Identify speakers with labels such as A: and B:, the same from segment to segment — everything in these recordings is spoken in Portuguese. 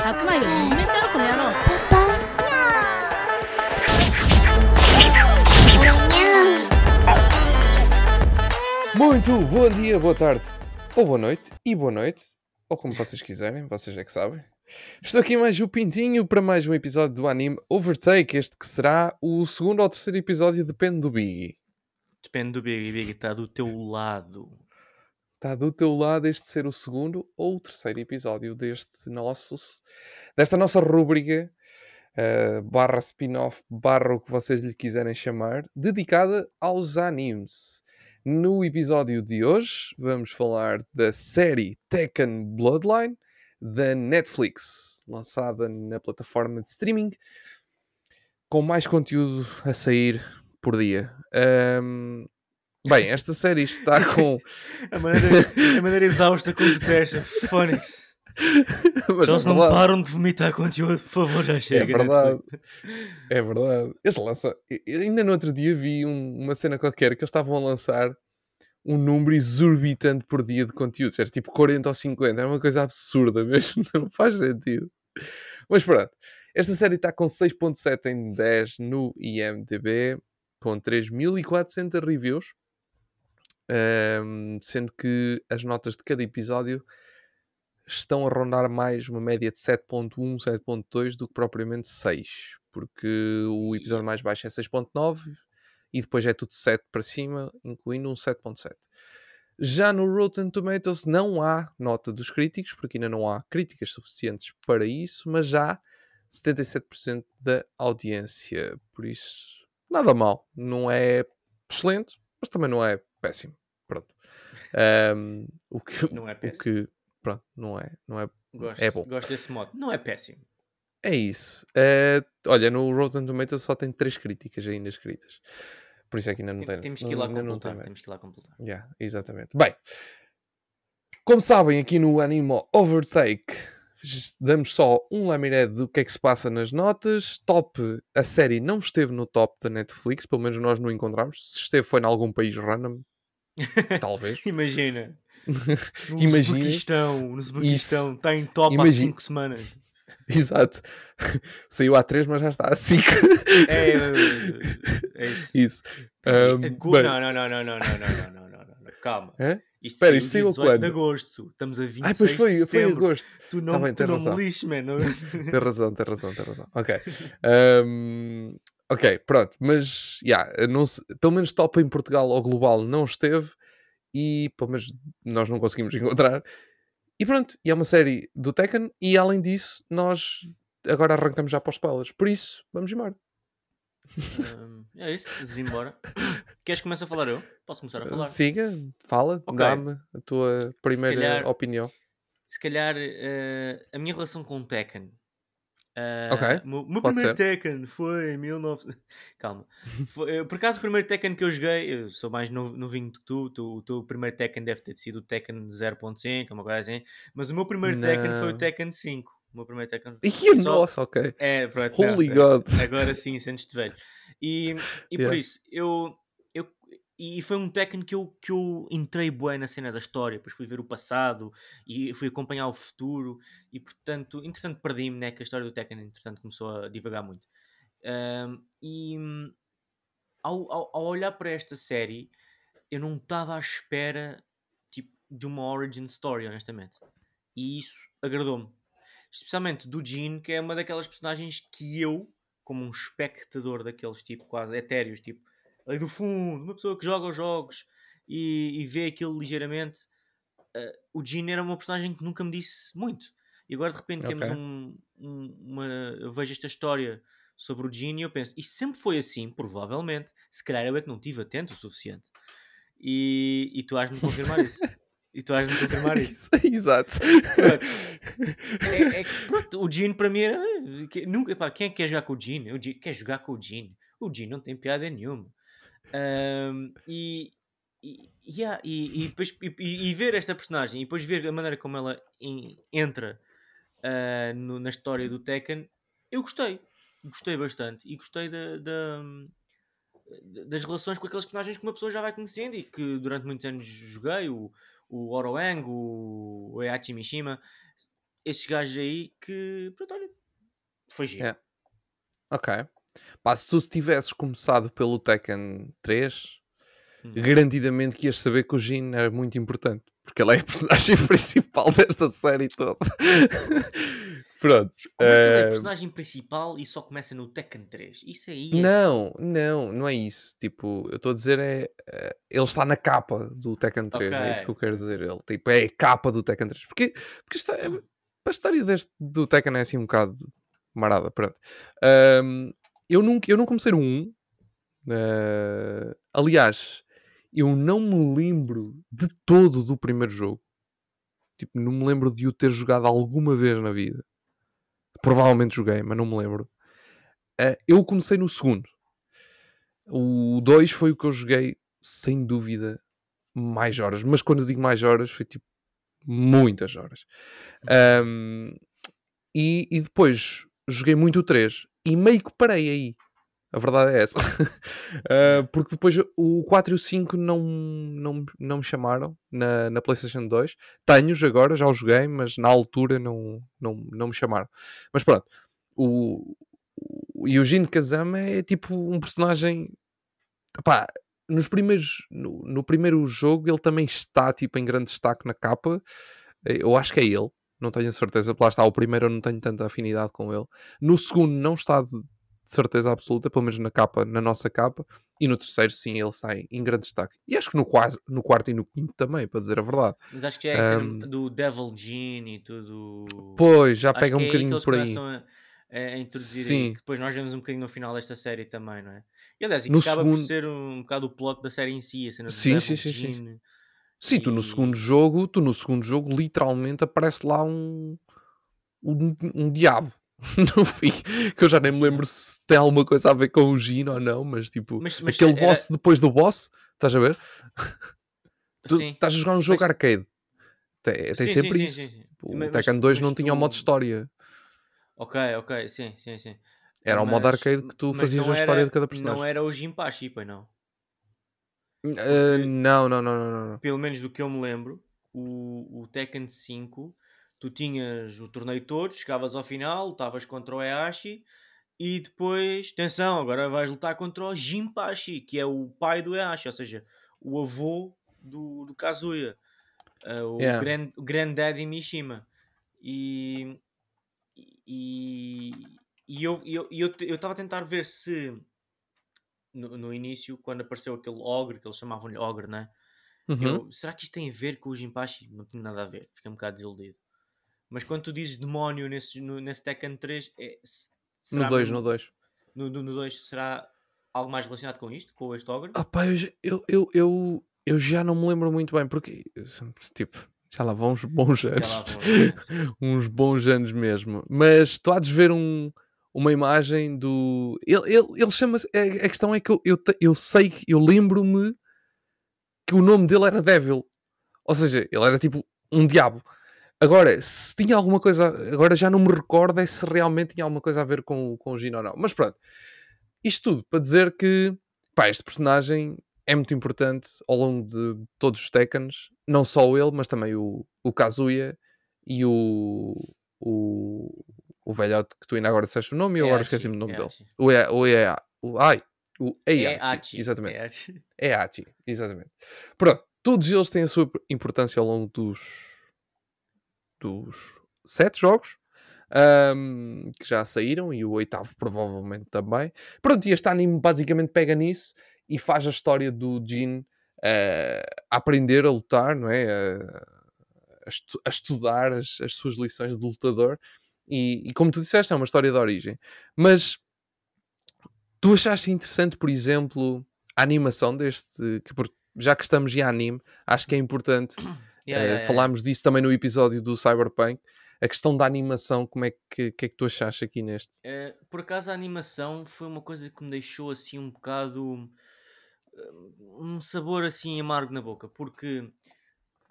A: 白米をおめしてやろこの野郎
B: Muito bom dia, boa tarde, ou boa noite, e boa noite, ou como vocês quiserem, vocês é que sabem. Estou aqui mais o Pintinho para mais um episódio do anime Overtake, este que será o segundo ou terceiro episódio, depende do Biggie.
C: Depende do Big Big, está do teu lado.
B: Está do teu lado este ser o segundo ou o terceiro episódio deste nosso, desta nossa rúbrica, eh, barra spin-off, barra o que vocês lhe quiserem chamar, dedicada aos animes. No episódio de hoje vamos falar da série Tekken Bloodline da Netflix, lançada na plataforma de streaming, com mais conteúdo a sair por dia. Ahm, bem, esta série está com.
C: A maneira, a maneira exausta como disseste, Phonics.
B: Mas é
C: Eles não
B: verdade.
C: param de vomitar conteúdo, por favor, já chega.
B: verdade.
C: Netflix.
B: É verdade. Eles lançam. Ainda no outro dia vi um- uma cena qualquer que eles estavam a lançar um número exorbitante por dia de conteúdos. Era tipo 40 ou 50. Era uma coisa absurda mesmo. Não faz sentido. Mas pronto. Esta série está com 6.7 em 10 no IMDB, com 3.400 reviews. Ahm, sendo que as notas de cada episódio estão a rondar mais uma média de 7.1, 7.2 do que propriamente 6. Porque o episódio mais baixo é 6.9 e depois é tudo 7 para cima, incluindo um 7.7. Já no Rotten Tomatoes não há nota dos críticos, porque ainda não há críticas suficientes para isso, mas já 77% da audiência. Por isso, nada mal. Não é excelente, mas também não é péssimo. Ahm, o que,
C: Não é
B: o
C: péssimo.
B: que pronto, não é, não é,
C: Gosto,
B: É bom.
C: gosto desse modo. Não é péssimo.
B: é isso. Eh, olha, no Rotten Tomatoes só tem três críticas ainda escritas. Por isso é que ainda não
C: Tem-
B: tem.
C: temos que ir lá
B: não
C: completar.
B: tem
C: Temos que ir lá completar.
B: Yeah, exatamente. Bem, como sabem, aqui no Animo Overtake damos só um lamiré do que é que se passa nas notas. Top, a série não esteve no top da Netflix, pelo menos nós não encontramos. Se esteve, foi em algum país random, talvez.
C: Imagina. No
B: Imagina.
C: Uzbequistão, no Uzbequistão, está em top há
B: Imagina.
C: 5 semanas.
B: Exato. Saiu há três, mas já está a 5.
C: É, é isso.
B: Isso.
C: É
B: Ahm,
C: cu-
B: bem,
C: Não, não, não, não, não, não, não, não, não, não, não. Calma.
B: hã?
C: Isto
B: Espera, isto saiu
C: 18 de
B: quando?
C: agosto. Estamos a 26
B: Ai, pois foi,
C: de
B: foi em
C: setembro.
B: agosto.
C: Tu não,
B: Tá bem,
C: tu não
B: razão.
C: me lixes, mano.
B: Tem razão, tem razão, tem razão. Ok. Ahm, ok, pronto. Mas, yeah, se- pelo menos top em Portugal ou global não esteve e pelo menos nós não conseguimos encontrar. E pronto, e é uma série do Tekken e além disso nós agora arrancamos já para os spoilers. Por isso, vamos embora.
C: Hum, é isso, vamos embora. Queres que comece a falar eu? Posso começar a falar?
B: Siga, fala,
C: Ok.
B: dá-me a tua primeira
C: calhar-
B: opinião.
C: Se calhar eh, a minha relação com o Tekken. Eh,
B: Ok,
C: O meu,
B: pode
C: primeiro
B: ser.
C: Tekken foi em 1900. Calma. Foi, eh, por acaso, o primeiro Tekken que eu joguei, eu sou mais novinho do que tu, tu. O teu primeiro Tekken deve ter sido o Tekken 0.5, uma coisa assim. Mas o meu primeiro Tekken foi o
B: Não.
C: Tekken 5. O meu primeiro Tekken.
B: Ih,
C: Só-
B: nossa, ok.
C: É, pronto. não,
B: Holy
C: é.
B: God.
C: Agora sim, sentes-te velho. E, e por
B: Yeah.
C: isso, eu, eu. E foi um Tekken que eu, que eu entrei bué na cena da história, depois fui ver o passado e fui acompanhar o futuro e portanto, entretanto perdi-me, né, que a história do Tekken entretanto começou a divagar muito. Ahm, e ao, ao, ao olhar para esta série, eu não estava à espera tipo, de uma origin story, honestamente. E isso agradou-me. Especialmente do Jean, que é uma daquelas personagens que eu, como um espectador daqueles tipo quase etéreos, tipo ali do fundo, uma pessoa que joga os jogos e, e vê aquilo ligeiramente, eh, o Jean era uma personagem que nunca me disse muito. E agora de repente temos
B: Ok.
C: um, um- uma. Eu vejo esta história sobre o Jean e eu penso, isto sempre foi assim, provavelmente. Se calhar eu é que não estive atento o suficiente. E, e tu has-me confirmar isso. E tu has-me confirmar isso.
B: Exato.
C: É, é pronto, o Jean para mim era. que- Nunca, pá, quem é que quer jogar com o Jean? O Jean quer jogar com o Jean. O Jean não tem piada nenhuma. Ahm, e, e, yeah, e, e, depois, e, e- ver esta personagem e depois ver a maneira como ela en- entra ah, no- na história do Tekken, eu gostei. Gostei bastante. E gostei da, da- da- das relações com aqueles personagens que uma pessoa já vai conhecendo e que durante muitos anos joguei. O, o Oroang, o, o Heihachi Mishima. esses gajos aí que, pronto, olha, foi giro.
B: É. Ok. Pá, se tu tivesses começado pelo Tekken 3,
C: Hum.
B: garantidamente que ias saber que o Jin era muito importante. Porque ele é a personagem principal desta série toda. Pronto.
C: Como é que ele é
B: eh,
C: personagem principal e só começa no Tekken 3? Isso aí é...
B: Não, não, não é isso. Tipo, eu estou a dizer é. eh, ele está na capa do Tekken 3, é isso que eu quero dizer. Ele tipo, é a capa do Tekken 3. Porque, porque está, é- a história deste, do Tekken é assim um bocado marada. Pronto. Ahm, eu, não, eu não comecei no 1. eh, aliás, eu não me lembro de todo do primeiro jogo. Tipo, não me lembro de o ter jogado alguma vez na vida. Provavelmente joguei, mas não me lembro. Eh, eu comecei no segundo. O 2 foi o que eu joguei, sem dúvida, mais horas. Mas quando eu digo mais horas, foi tipo muitas horas. Ahm, e, e depois joguei muito o 3 e meio que parei aí. A verdade é essa. Ah, porque depois o 4 e o 5 não, não, não me chamaram na, na PlayStation 2. Tenho-os agora, já os joguei, mas na altura não, não, não me chamaram. Mas pronto, o, o Eugene Kazama é tipo um personagem. Pá, nos primeiros, no, no primeiro jogo ele também está tipo em grande destaque na capa. Eu acho que é ele, não tenho certeza. Lá está, o primeiro eu não tenho tanta afinidade com ele. No segundo não está de, certeza absoluta, pelo menos na capa, na nossa capa. E no terceiro, sim, ele sai em grande destaque. E acho que no quarto, no quarto e no quinto também, para dizer a verdade.
C: Mas acho que é a cena
B: Ahm,
C: do Devil Gene e tudo.
B: Pois, já
C: Acho
B: pega um
C: é
B: bocadinho por aí.
C: a, a introduzir
B: Sim,
C: que depois nós vemos um bocadinho no final desta série também, não é? E aliás, e que
B: no
C: acaba por
B: segundo.
C: ser um bocado o plot da série em si, a cena do
B: Sim, sim,
C: Devil
B: sim, sim. sim. Sim, tu no segundo jogo, tu no segundo jogo, literalmente aparece lá um, um, um diabo no fim, que eu já nem me lembro se tem alguma coisa a ver com o Gino ou não, mas tipo,
C: Mas, mas
B: aquele
C: era.
B: boss depois do boss, estás a ver? Tu
C: Sim,
B: estás a jogar um jogo
C: mas.
B: arcade, tem, tem
C: Sim,
B: sempre
C: sim,
B: isso.
C: sim. sim.
B: O
C: Ma- Mas,
B: Tekken 2
C: mas
B: não tinha o modo
C: tu.
B: história,
C: Ok, ok, sim, sim, sim.
B: era o modo arcade que tu fazias
C: não
B: a história de
C: era,
B: cada
C: não
B: personagem.
C: era o Jinpachi, pois não?
B: Ah, não, não, não, não, não,
C: pelo menos do que eu me lembro, o, o Tekken 5, tu tinhas o torneio todo, chegavas ao final, lutavas contra o Eashi e depois, atenção, agora vais lutar contra o Jinpachi, que é o pai do Eashi, ou seja, o avô do, do Kazuya, eh, o,
B: Yeah.
C: grand, o granddaddy Mishima. E, e, e eu estava eu, eu, eu estava a tentar ver se no, no início, quando apareceu aquele ogre, que eles chamavam-lhe ogre, né?
B: Uhum.
C: Eu, será que isto tem a ver com o Jinpachi? Não tinha nada a ver, fiquei um bocado desiludido. Mas quando tu dizes demónio nesse, no, nesse Tekken 3, é, se-
B: No
C: será
B: 2, no
C: mesmo
B: 2.
C: no, no, no 2 será algo mais relacionado com isto, com este ogre?
B: Ah pá, eu, já- eu, eu, eu, já não me lembro muito bem, porque, tipo, já lá vão uns bons anos.
C: vão,
B: uns bons anos mesmo. Mas tu há de ver um, uma imagem do. Ele, ele, ele chama-se. A, a questão é que eu, eu, eu sei que eu lembro-me que o nome dele era Devil. Ou seja, ele era tipo um diabo. Agora, se tinha alguma coisa. Agora já não me recordo é se realmente tinha alguma coisa a ver com, com o Gino ou não. Mas pronto. Isto tudo para dizer que pá, este personagem é muito importante ao longo de todos os Tekkens. Não só ele, mas também o, o Kazuya e o, o, o velhote que tu ainda agora disseste o nome e eu agora
C: Eachi,
B: esqueci-me o nome dele.
C: Eachi.
B: O, e, o, e, o, ai, o Eiachi,
C: Eachi,
B: exatamente. É Hachi, exatamente. Pronto, todos eles têm a sua importância ao longo dos, dos sete jogos ahm, que já saíram e o oitavo provavelmente também. Pronto, e este anime basicamente pega nisso e faz a história do Jin a aprender a lutar, não é? A, a estu- a estudar as, as suas lições de lutador. E, e como tu disseste, é uma história de origem. Mas tu achaste interessante, por exemplo, a animação deste. Que, por- já que estamos em anime, acho que é importante.
C: Yeah,
B: eh,
C: yeah, yeah, yeah.
B: falámos disso também no episódio do Cyberpunk. A questão da animação, como é que, que é que tu achaste aqui neste?
C: Eh, por acaso a animação foi uma coisa que me deixou assim um bocado eh, um sabor assim amargo na boca, porque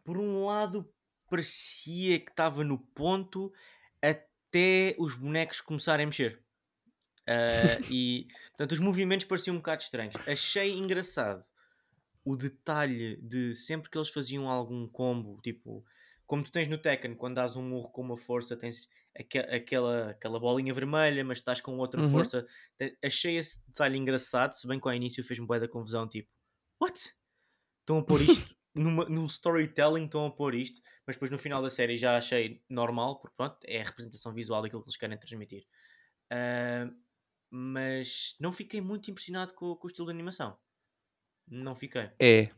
C: por um lado parecia que estava no ponto até os bonecos começarem a mexer. Eh, e portanto os movimentos pareciam um bocado estranhos. Achei engraçado o detalhe de sempre que eles faziam algum combo, tipo como tu tens no Tekken, quando dás um murro com uma força, tens aque- aquela, aquela bolinha vermelha, mas estás com outra
B: Uhum.
C: força. Achei esse detalhe engraçado, se bem que ao início fez-me bué da confusão, tipo, what? Estão a pôr isto numa, num storytelling, estão a pôr isto, mas depois no final da série já achei normal, porque pronto, é a representação visual daquilo que eles querem transmitir. Ah, mas não fiquei muito impressionado com, com o estilo de animação. Não fiquei.
B: É.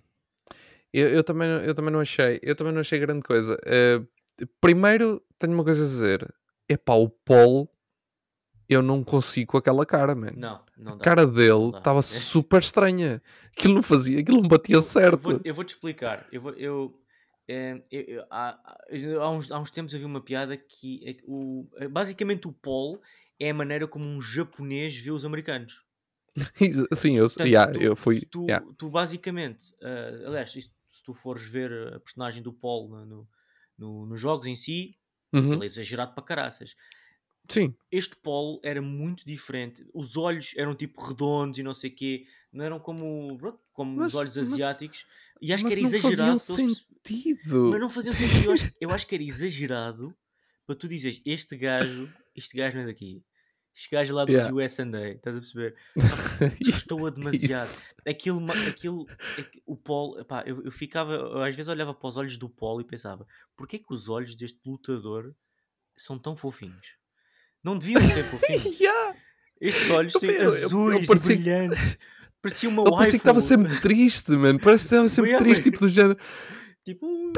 B: Eu, eu também, eu também não achei. Eu também não achei grande coisa. Eh, primeiro, tenho uma coisa a dizer. Epá, o Paul, eu não consigo com aquela cara, mano.
C: Não, não
B: A
C: dá.
B: cara dele estava super estranha. Aquilo não fazia, aquilo não batia
C: Eu
B: certo.
C: vou, eu vou te explicar. Eu vou, eu, eh, eu- eu- há, há- uns, há uns tempos havia uma piada que é o, eh, basicamente o Paul é a maneira como um japonês vê os americanos.
B: Sim, eu,
C: Portanto,
B: yeah,
C: tu,
B: eu fui.
C: tu,
B: yeah.
C: tu basicamente, eh, aliás, isto- se tu fores ver a personagem do Paul no, no- no- nos jogos em si,
B: Uhum,
C: ele é exagerado para caraças.
B: Sim,
C: Este Paul era muito diferente. Os olhos eram tipo redondos e não sei o quê, não eram como, como
B: Mas-
C: os olhos
B: mas-
C: asiáticos. E acho que
B: mas
C: era
B: não
C: exagerado.
B: faziam sentido.
C: mas não faziam sentido. Eu acho, eu acho que era exagerado para tu dizeres este gajo, este gajo não é daqui. Este gajo é lá do
B: Yeah.
C: US estás a perceber? Que Destoa demasiado. Aquilo, aquilo, aqu- o Paul, epá, eu, eu ficava, eu às vezes olhava para os olhos do Paul e pensava, porquê que os olhos deste lutador são tão fofinhos? Não deviam ser fofinhos.
B: Yeah.
C: Estes olhos
B: Eu-
C: têm
B: eu- eu- eu
C: azuis,
B: parecia
C: brilhantes. Parecia uma
B: Ele parecia que estava sempre triste, mano. Parece que estava sempre
C: Yeah,
B: triste, tipo do género.
C: Tipo,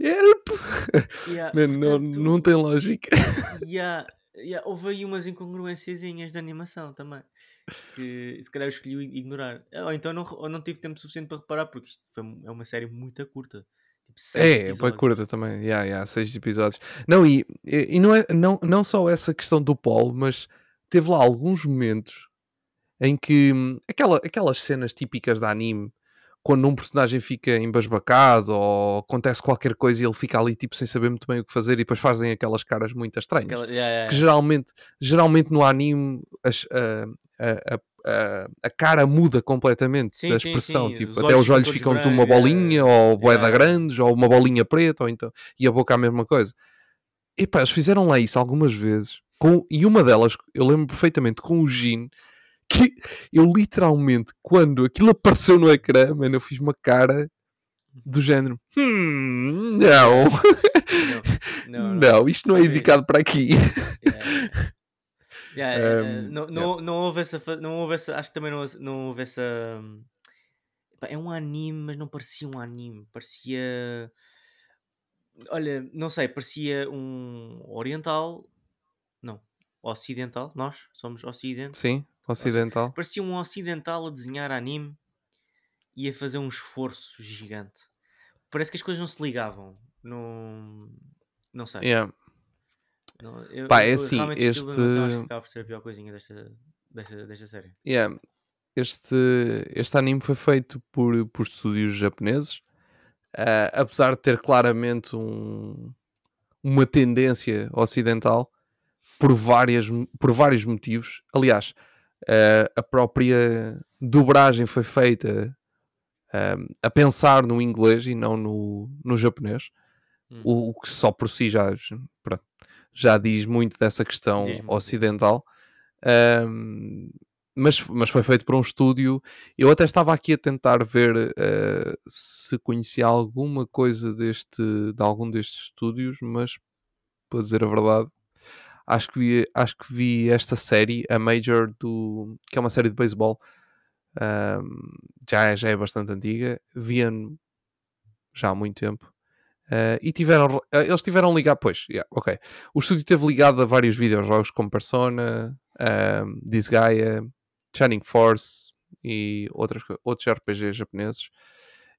B: Help!
C: yeah,
B: Man, não,
C: portanto,
B: não tem lógica.
C: yeah, yeah, houve aí umas incongruênciazinhas de animação também. Que se calhar eu escolhi ignorar. Ou então não, ou não tive tempo suficiente para reparar, porque isto foi, é uma série muito curta. Tipo,
B: É,
C: episódios.
B: curta também. Yeah, yeah, seis episódios. Não, e, e não, é, não, não só essa questão do Paul, mas teve lá alguns momentos em que hum, aquela, aquelas cenas típicas de anime, quando um personagem fica embasbacado ou acontece qualquer coisa e ele fica ali tipo sem saber muito bem o que fazer e depois fazem aquelas caras muito estranhas.
C: Aquela- yeah, yeah,
B: que geralmente, geralmente no anime as- a, a, a, a- a cara muda completamente
C: Sim,
B: da
C: sim,
B: expressão.
C: sim.
B: Tipo,
C: Os
B: até os olhos ficam de uma bolinha, ou boeda
C: yeah.
B: grandes, ou uma bolinha preta, ou então, e a boca a mesma coisa. E pá, eles fizeram lá isso algumas vezes. Com, e uma delas, eu lembro perfeitamente com o Jin, que eu literalmente, quando aquilo apareceu no ecrã, mano, eu fiz uma cara do género: hum, não,
C: Não,
B: não,
C: não.
B: isto não é
C: mesmo.
B: indicado para aqui.
C: Yeah, yeah.
B: Um,
C: yeah. não,
B: yeah.
C: não, não houve essa. Não houve essa. Acho que também não, houve- não houve essa. É um anime, mas não parecia um anime. Parecia. Olha, não sei, parecia um oriental. Não, ocidental. Nós somos ocidente.
B: Sim, ocidental.
C: Parecia um ocidental a desenhar anime e a fazer um esforço gigante. Parece que as coisas não se ligavam. Não, não sei.
B: Yeah.
C: Não, eu,
B: Pá, é assim,
C: o estilo acho que
B: este-
C: acaba por ser a pior coisinha desta, desta, desta série.
B: Yeah. Este, este anime foi feito por, por estúdios japoneses, ah, apesar de ter claramente um- uma tendência ocidental por, várias, por vários motivos. Aliás, ah, a própria dobragem foi feita ah, a pensar no inglês e não no, no japonês,
C: Hum.
B: o, o que só por si já, pronto, já diz muito dessa questão
C: muito.
B: ocidental. Ahm, mas, mas foi feito por um estúdio. Eu até estava aqui a tentar ver eh, se conhecia alguma coisa deste, de algum destes estúdios, mas para dizer a verdade, acho que vi, acho que vi esta série, a Major, do, que é uma série de beisebol, ahm, já, é- já é bastante antiga, via já há muito tempo. Eh, e tiveram, eh, eles tiveram ligado, pois, yeah, ok. O estúdio teve ligado a vários videojogos como Persona, um, Disgaea, Shining Force e outras, outros RPGs japoneses.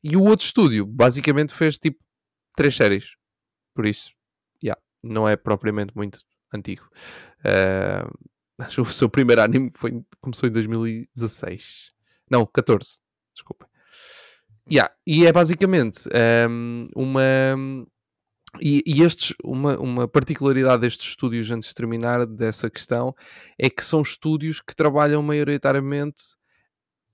B: E o outro estúdio basicamente fez tipo três séries. Por isso, yeah, não é propriamente muito antigo. Eh, que o seu primeiro anime foi, começou em 2016. Não, 14. Desculpa. Yeah, e é basicamente um, uma. E, e estes, uma, uma particularidade destes estúdios, antes de terminar dessa questão, é que são estúdios que trabalham maioritariamente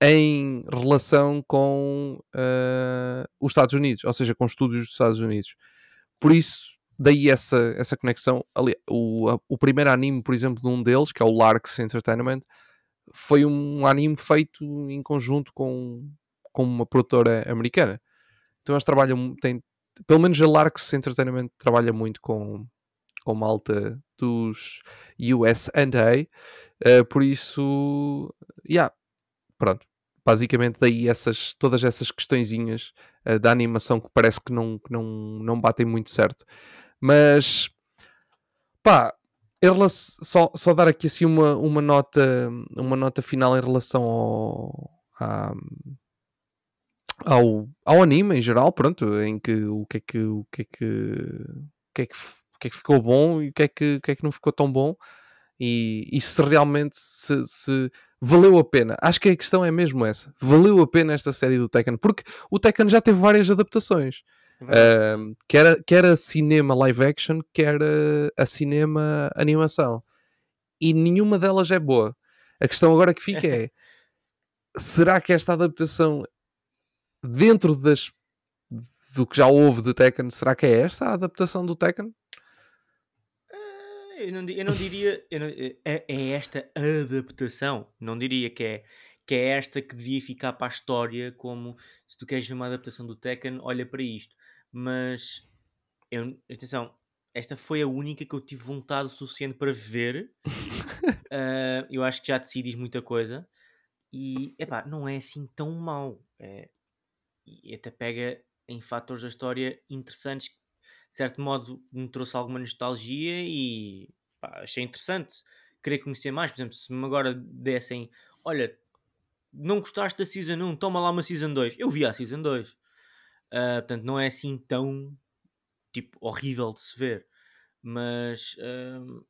B: em relação com uh, os Estados Unidos, ou seja, com estúdios dos Estados Unidos. Por isso, daí essa, essa conexão. Ali, o, a, o primeiro anime, por exemplo, de um deles, que é o Larks Entertainment, foi um anime feito em conjunto com, com uma produtora americana. Então eles trabalham, têm, pelo menos a Larks Entertainment trabalha muito com, com malta dos USA, uh, eh, por isso, yeah, pronto. Basicamente daí essas, todas essas questõezinhas uh, da animação que parece que não, que não, não batem muito certo. Mas pá, só, só dar aqui assim uma, uma, nota, uma nota final em relação ao, à, ao, ao anime em geral, pronto, em que o que é que o que é que o que é que, o que, é que ficou bom e o que é que, o que é que não ficou tão bom e, e se realmente se, se valeu a pena. Acho que a questão é mesmo essa. Valeu a pena esta série do Tekken, porque o Tekken já teve várias adaptações. Uh, quer, a, quer a cinema live action, quer a, a, cinema animação. E nenhuma delas é boa. A questão agora que fica é: será que esta adaptação, dentro das, do que já houve de Tekken, será que é esta a adaptação do Tekken?
C: Eu não, eu não diria. Eu não, é, é esta adaptação. Não diria que é que é esta que devia ficar para a história, como se tu queres ver uma adaptação do Tekken, olha para isto. Mas, eu, atenção, esta foi a única que eu tive vontade suficiente para ver. uh, eu acho que já decidis muita coisa. E, epá, não é assim tão mau. É, e até pega em fatores da história interessantes de certo modo me trouxe alguma nostalgia e pá, achei interessante querer conhecer mais. Por exemplo, se me agora dessem, olha, não gostaste da Season 1, toma lá uma Season 2. Eu vi a Season 2. Uh, ah, portanto, não é assim tão tipo horrível de se ver. Mas uh,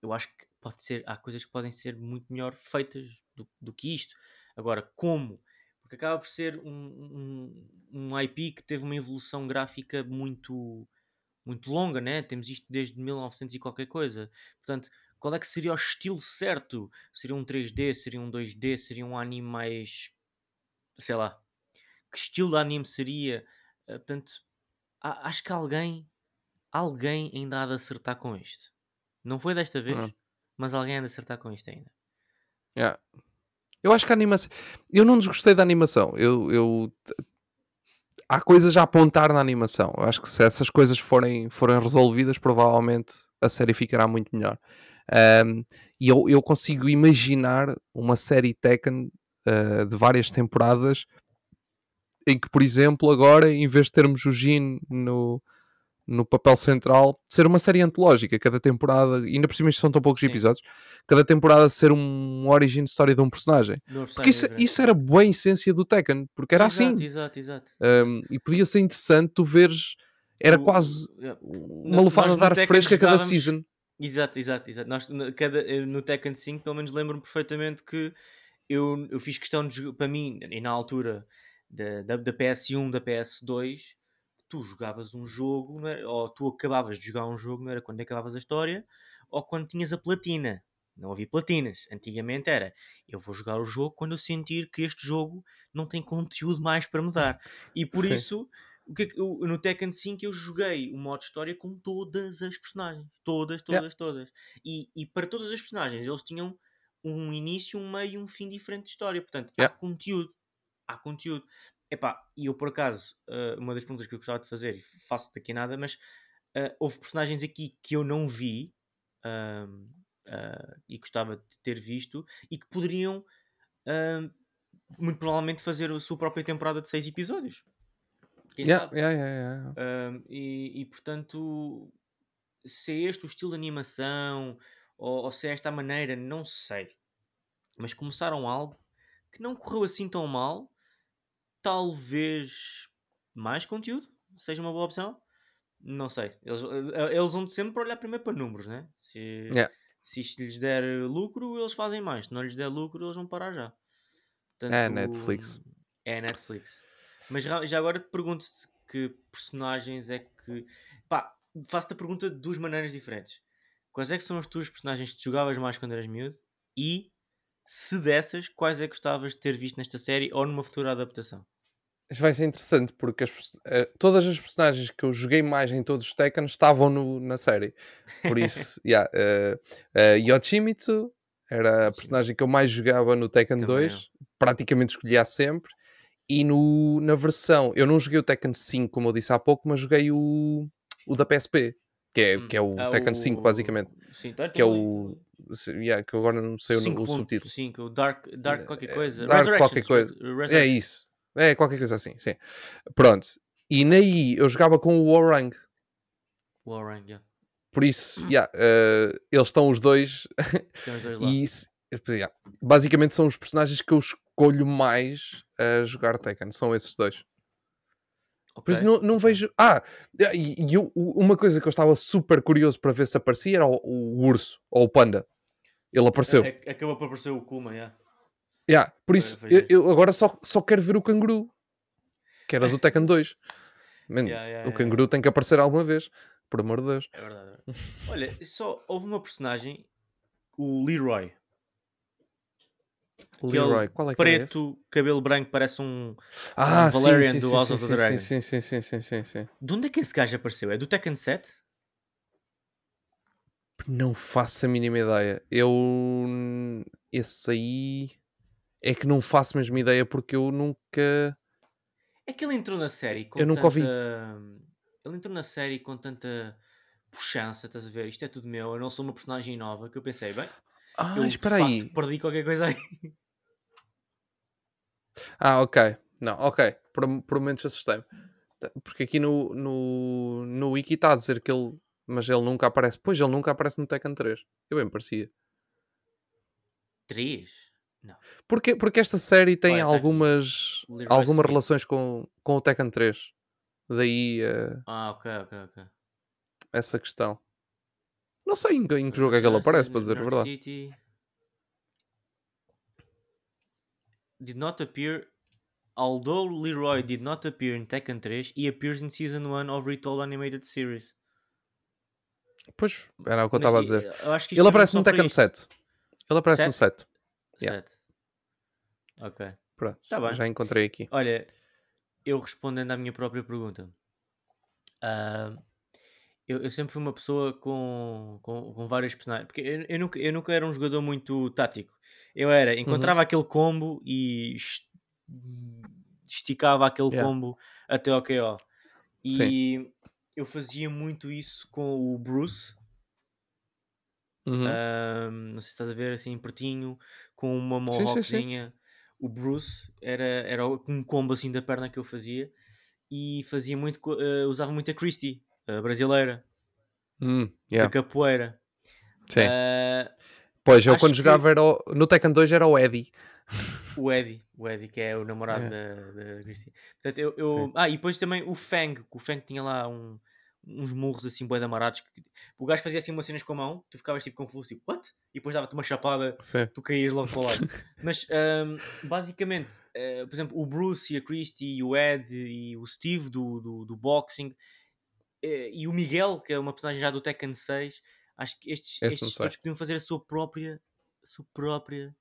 C: eu acho que pode ser, há coisas que podem ser muito melhor feitas do, do que isto. Agora, como? Porque acaba por ser um, um, um IP que teve uma evolução gráfica muito muito longa, né? Temos isto desde 1900 e qualquer coisa. Portanto, qual é que seria o estilo certo? Seria um 3D, seria um 2D, seria um anime mais. sei lá. Que estilo de anime seria? Uh, portanto, acho que alguém. alguém ainda há de acertar com isto. Não foi desta vez, uhum. mas alguém há de acertar com isto ainda.
B: Yeah. Eu acho que a animação. Eu não desgostei da animação. Eu, eu há coisas a apontar na animação. Eu acho que se essas coisas forem, forem resolvidas, provavelmente a série ficará muito melhor. Um, e eu, eu consigo imaginar uma série Tekken uh, de várias temporadas em que, por exemplo, agora, em vez de termos o Jin no, no papel central, ser uma série antológica, cada temporada, ainda por cima isto são tão poucos Sim. episódios, cada temporada ser um origin story de um personagem. porque isso, isso, era boa essência do Tekken, porque era
C: exato,
B: assim.
C: Exato, exato.
B: Um, e podia ser interessante tu veres, era o, quase uma lufada de ar fresca cada season.
C: Exato, exato, exato. Nós, no, cada, eh, no Tekken 5, pelo menos lembro-me perfeitamente que eu, eu fiz questão de, para mim, e na altura da, da, da PS1, da PS2, tu jogavas um jogo, era, ou tu acabavas de jogar um jogo, não era quando acabavas a história, ou quando tinhas a platina. Não havia platinas. Antigamente era eu vou jogar o jogo quando eu sentir que este jogo não tem conteúdo mais para mudar. E por Sim. isso, eu, no Tekken 5 eu joguei o modo história com todas as personagens. Todas, todas, yeah. todas. E, e para todas as personagens eles tinham um início, um meio e um fim diferente de história. Portanto, yeah. há conteúdo. Há conteúdo. Epá, e eu por acaso, uh, uma das perguntas que eu gostava de fazer, e faço daqui a nada, mas uh, houve personagens aqui que eu não vi uh, e gostava de ter visto e que poderiam muito provavelmente fazer a sua própria temporada de seis episódios.
B: Quem yeah, sabe? Yeah, yeah,
C: e, e portanto, se é este o estilo de animação ou, ou se é esta a maneira, não sei. Mas começaram algo que não correu assim tão mal talvez mais conteúdo seja uma boa opção. Não sei. Eles, eh, eles vão sempre olhar primeiro para números, né? Se, yeah. se isto lhes der lucro, eles fazem mais. Se não lhes der lucro, eles vão parar já.
B: Portanto, é Netflix.
C: É Netflix. Mas já agora te pergunto-te que personagens é que. Pá, faço-te a pergunta de duas maneiras diferentes. Quais é que são as tuas personagens que jogavas mais quando eras miúdo? E Se dessas, quais é que gostavas de ter visto nesta série ou numa futura adaptação?
B: Isto vai ser interessante porque as eh, todas as personagens que eu joguei mais em todos os Tekken estavam no- na série. Por isso, yeah, eh, eh, Yoshimitsu era a personagem que eu mais jogava no Tekken
C: Também
B: 2, praticamente escolhia sempre. E no, na versão, eu não joguei o Tekken 5, como eu disse há pouco, mas joguei o, o da PSP, que é, que é o
C: Ah,
B: Tekken 5, basicamente.
C: Sim, tá,
B: Que é o. yeah, que eu agora não sei o, o subtítulo.
C: 5.5, o Dark, Dark qualquer coisa.
B: Dark qualquer coisa. É isso. É qualquer coisa assim, sim. Pronto. E naí eu jogava com o Warang.
C: Warren, yeah.
B: Por isso, yeah, eh, eles estão os dois.
C: Tem os dois lá.
B: e yeah, basicamente são os personagens que eu escolho mais a jogar Tekken. São esses dois. Por
C: Ok.
B: isso não, não vejo. Ah, e, e eu- uma coisa que eu estava super curioso para ver se aparecia era o, o urso ou o panda. Ele apareceu.
C: A- a- Acabou por aparecer o Kuma, yeah.
B: Yeah, por isso,
C: foi
B: eu, eu agora só, só quero ver o canguru. Que era do Tekken 2. Man,
C: Yeah, yeah,
B: o canguru tem que aparecer alguma vez. Por amor de Deus.
C: É verdade. é. Olha, só houve uma personagem, o Leroy, Aquele
B: Leroy, qual é que é
C: preto, cabelo branco, parece um.
B: Ah, sim,
C: Valerian
B: sim,
C: do
B: sim,
C: House
B: sim,
C: of the Dragon.
B: Sim, sim, sim, sim, sim, sim.
C: De onde é que esse gajo apareceu? É do Tekken 7?
B: Não faço a mínima ideia. Eu. Esse aí. É que não faço mesmo ideia porque eu nunca.
C: É que ele entrou na série com
B: Eu nunca
C: tanta.
B: ouvi.
C: Ele entrou na série com tanta puxança, estás a ver? Isto é tudo meu, eu não sou uma personagem nova. Que eu pensei, bem,
B: Ah,
C: eu
B: espera
C: de
B: aí.
C: perdi qualquer coisa aí.
B: Ah, ok. Não, ok. Por, por momentos assustei-me. Porque aqui no, no, no Wiki está a dizer que ele. Mas ele nunca aparece. Pois ele nunca aparece no Tekken 3. Eu bem parecia.
C: 3?
B: Porque, porque esta série tem
C: Olha,
B: algumas,
C: Leroy
B: algumas
C: Smith.
B: relações com, com o Tekken 3. Daí eh,
C: Ah, ok, ok, ok.
B: essa questão. Não sei em que, em que jogo é que ele aparece, para dizer a verdade.
C: City did not appear. Although Leroy did not appear in Tekken 3, he appears in Season 1 of Retold Animated Series.
B: Pois, era o que eu estava a dizer. Ele aparece no Tekken
C: isto.
B: 7. Ele aparece no 7. Yeah.
C: 7. Ok.
B: Pronto,
C: Tá bem.
B: já encontrei aqui.
C: Olha, eu respondendo à minha própria pergunta. ah, eu, eu sempre fui uma pessoa com, com, com vários personagens. Porque eu, eu nunca, eu nunca era um jogador muito tático. Eu
B: Uhum.
C: era, encontrava aquele combo e est- esticava aquele
B: Yeah.
C: combo até ao KO. E eu fazia muito isso com o Bruce.
B: Uhum.
C: ah, não sei se estás a ver assim, pertinho, com uma mohawkzinha. O Bruce era, era um combo assim da perna que eu fazia. E fazia muito, ah, usava muito a Christie, a brasileira,
B: Hum,
C: da
B: yeah.
C: capoeira.
B: Sim.
C: Ah,
B: Pois, eu quando
C: que-
B: jogava era o- no Tekken 2 era o Eddie.
C: O Eddie, o Eddie, que é o namorado da, da Christine. Portanto, eu, eu-. Ah, e depois também o Fang, que o Fang tinha lá um- uns murros assim, bem amarados. Que... O gajo fazia assim umas cenas com a mão, tu ficavas tipo confuso, tipo, what? E depois dava-te uma chapada,
B: Sim.
C: tu caías logo para o lado. Mas, ahm, basicamente, eh, por exemplo, o Bruce e a Christie e o Ed e o Steve do, do, do boxing eh, e o Miguel, que é uma personagem já do Tekken 6, acho que estes,
B: Esse não
C: estes todos podiam fazer a sua própria, a sua própria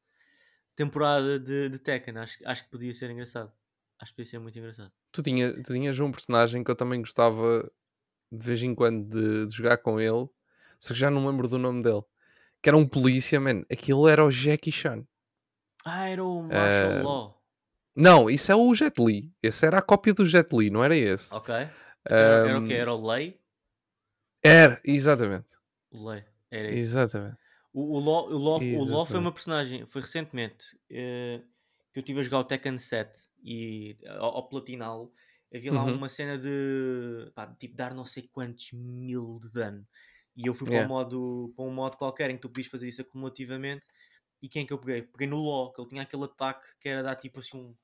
C: temporada de, de Tekken. Acho, acho que podia ser engraçado. Acho que podia ser muito engraçado.
B: Tu, tinha, tu tinhas um personagem que eu também gostava de vez em quando de, de jogar com ele, só que já não lembro do nome dele. Que era um polícia, man. Aquilo era o Jackie Chan.
C: Ah, era o Martial
B: Eh,
C: Law.
B: Não, isso é o Jet Li. Esse era a cópia do Jet Li, não era esse.
C: Ok. Então era, era o quê? Era o Lei?
B: Era, exatamente.
C: O Lei. Era isso.
B: Exatamente.
C: O, o, Law, o, Law, o Law foi uma personagem, foi recentemente eh, que eu estive a jogar o Tekken 7 e ao, ao platiná-lo havia lá
B: Uhum.
C: uma cena de pá, tipo dar não sei quantos mil de dano e eu fui para,
B: Yeah.
C: um modo, para um modo qualquer em que tu podias fazer isso acumulativamente e quem é que eu peguei? Peguei no Law, que ele tinha aquele ataque que era dar tipo assim um,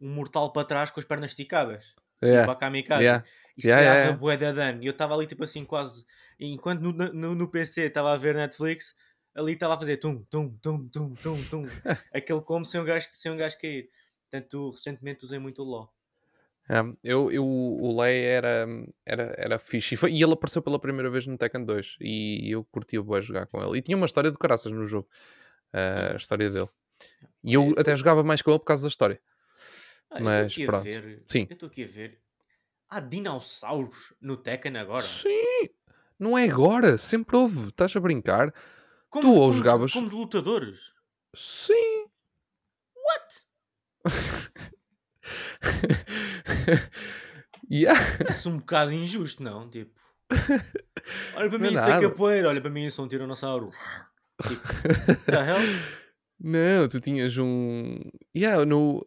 C: um mortal para trás com as pernas esticadas tipo
B: Yeah.
C: a kamikaze
B: Yeah.
C: isso
B: Yeah,
C: tirava
B: yeah, yeah.
C: bué de dano. E eu estava ali tipo assim quase. Enquanto no, no, no PC estava a ver Netflix, ali estava a fazer tum, tum, tum, tum, tum, tum. Aquele como sem um gajo, sem um gajo cair. Portanto, recentemente usei muito o LOL.
B: Yeah, eu, eu, o Lei era, era, era fixe. E, foi- e ele apareceu pela primeira vez no Tekken 2. E eu curtia bué jogar com ele. E tinha uma história de caraças no jogo. eh, a história dele. E eu até jogava mais com ele por causa da história.
C: Ah,
B: Mas pronto.
C: ver-
B: Sim.
C: Eu estou aqui a ver. Há dinossauros no Tekken agora.
B: Sim! Não é agora, sempre houve. Estás a brincar?
C: Como,
B: Tu ou
C: como,
B: jogavas-
C: como lutadores.
B: Sim!
C: What?
B: yeah.
C: Parece um bocado injusto, não? Tipo. Olha para
B: Não é
C: mim isso é capoeira, olha para mim isso é um tiranossauro. Tipo, the hell?
B: Não, tu tinhas um. Yeah, no...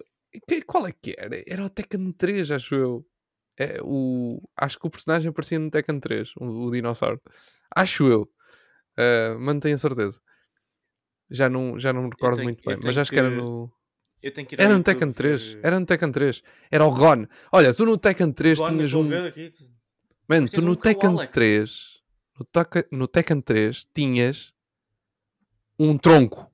B: Qual é que era? Era o Tekken 3, acho eu. É, o... Acho que o personagem aparecia no Tekken 3, o, o dinossauro. Acho eu. Mas não tenho a certeza. Já não, já não me recordo
C: tenho-
B: muito bem. Mas acho que era
C: que-
B: no.
C: Eu tenho que ir
B: Era no Tekken 3.
C: ver-
B: Era no Tekken 3. Era o Gon. Olha, tu no Tekken 3
C: Agora,
B: tinhas um. Mano, tu no
C: um
B: Tekken
C: Alex.
B: 3. No, Tekken- no Tekken 3 tinhas um tronco.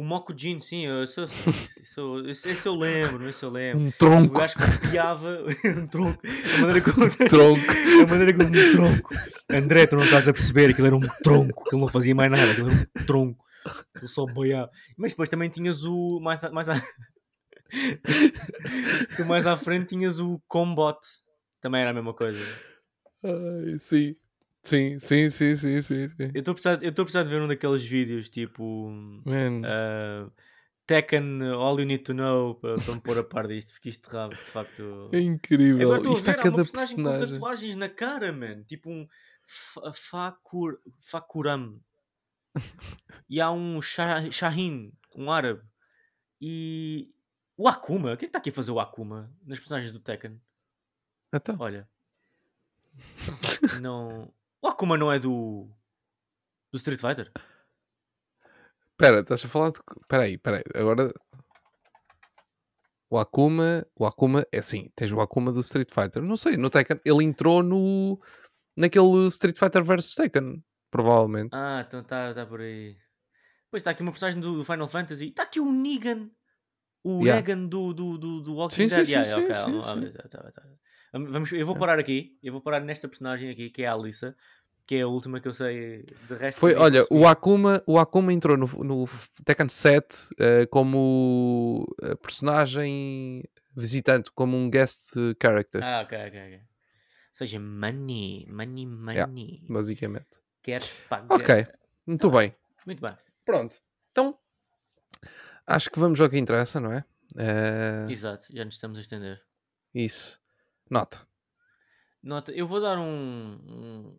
C: O Mokujin, sim, eu sou, sou, esse, eu lembro, esse eu lembro.
B: Um tronco.
C: O gajo que copiava um tronco. A maneira como.
B: Tronco.
C: A maneira como um tronco. André, tu não estás a perceber, aquilo era um tronco, aquilo não fazia mais nada, aquilo era um tronco. Aquilo só boiava. Mas depois também tinhas o. Mais, a- mais à... tu mais à frente tinhas o Combot. Também era a mesma coisa.
B: Ai, sim. Sim, sim, sim, sim, sim. sim.
C: Eu estou a precisar- de ver um daqueles vídeos tipo.
B: Man,
C: Uh, Tekken All You Need to Know para, para me pôr a par disto, porque isto de facto.
B: é incrível.
C: Agora estou a ver, há uma
B: cada
C: personagem, com
B: personagem.
C: tatuagens na cara, man. Tipo um Fa- Fakur, Fakuram. e há um Shah- Shahin, um árabe. E o Akuma. O que é que está aqui a fazer o Akuma nas personagens do Tekken?
B: Então,
C: Olha. não. O Akuma não é do. do Street Fighter?
B: espera, estás a falar de. Espera aí, espera aí. Agora. O Akuma. O Akuma é assim. Tens o Akuma do Street Fighter. Não sei, no Tekken. Ele entrou no. Naquele Street Fighter vs Tekken. Provavelmente.
C: Ah, então está tá por aí. Pois está aqui uma personagem do Final Fantasy. Está aqui o Negan. O
B: Yeah.
C: Negan do, do, do, do Walking
B: Sim, sim,
C: Dead.
B: sim,
C: Yeah,
B: sim,
C: ok,
B: sim, sim.
C: Vamos, eu vou parar aqui. Eu vou parar nesta personagem aqui, que é a Alissa. Que é a última que eu sei. De resto,
B: Foi, olha, o Akuma, o Akuma entrou no, no Tekken 7 eh, como eh, personagem visitante, como um guest character,
C: Ah, ok, ok, ok. Ou seja, money, money,
B: Yeah.
C: money.
B: basicamente.
C: Queres pagar?
B: Ok, muito
C: Tá
B: bem.
C: Muito bem.
B: Pronto. Então, acho que vamos ao que interessa, não é? Eh,
C: Exato, já nos estamos a estender.
B: isso. Nota.
C: Nota, eu vou dar um. Um,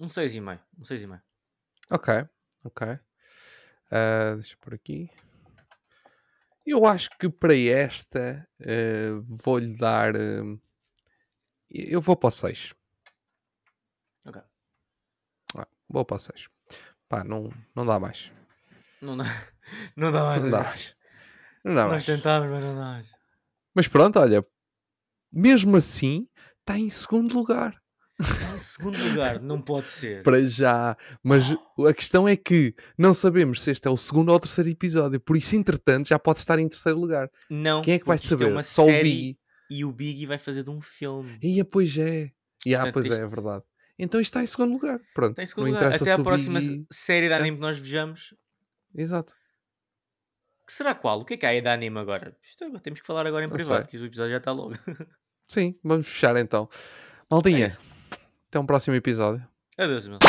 C: um 6,5. Um 6,5.
B: Ok, ok. Eh, deixa eu pôr aqui. Eu acho que para esta eh, vou-lhe dar. eh, eu vou para o 6.
C: Ok.
B: Ah, vou para o 6. Pá, não, não dá mais.
C: Não dá, não dá mais.
B: Não dá mais. Não dá
C: Nós
B: mais.
C: tentámos, mas não dá mais.
B: Mas pronto, olha. Mesmo assim, está em segundo lugar.
C: Em segundo lugar, não pode ser.
B: Para já. Mas a questão é que não sabemos se este é o segundo ou o terceiro episódio. Por isso, entretanto, já pode estar em terceiro lugar.
C: Não,
B: Quem é que vai
C: isto
B: saber?
C: É uma
B: Só o
C: série
B: Biggie.
C: e o Biggie vai fazer de um filme.
B: E pois é. E ah, pois é, é
C: isto-
B: verdade. Então isto está em segundo lugar. Pronto.
C: Tem segundo
B: não
C: lugar. Até a
B: o
C: próxima
B: Biggie-
C: série de
B: É.
C: anime que nós vejamos.
B: Exato.
C: Que será qual? O que é que há aí de anime agora? Isto agora temos que falar agora em
B: Não
C: privado,
B: sei.
C: que o episódio já está logo.
B: Sim, vamos fechar então.
C: É
B: Maldinha,
C: isso.
B: até um próximo episódio.
C: Adeus, meu.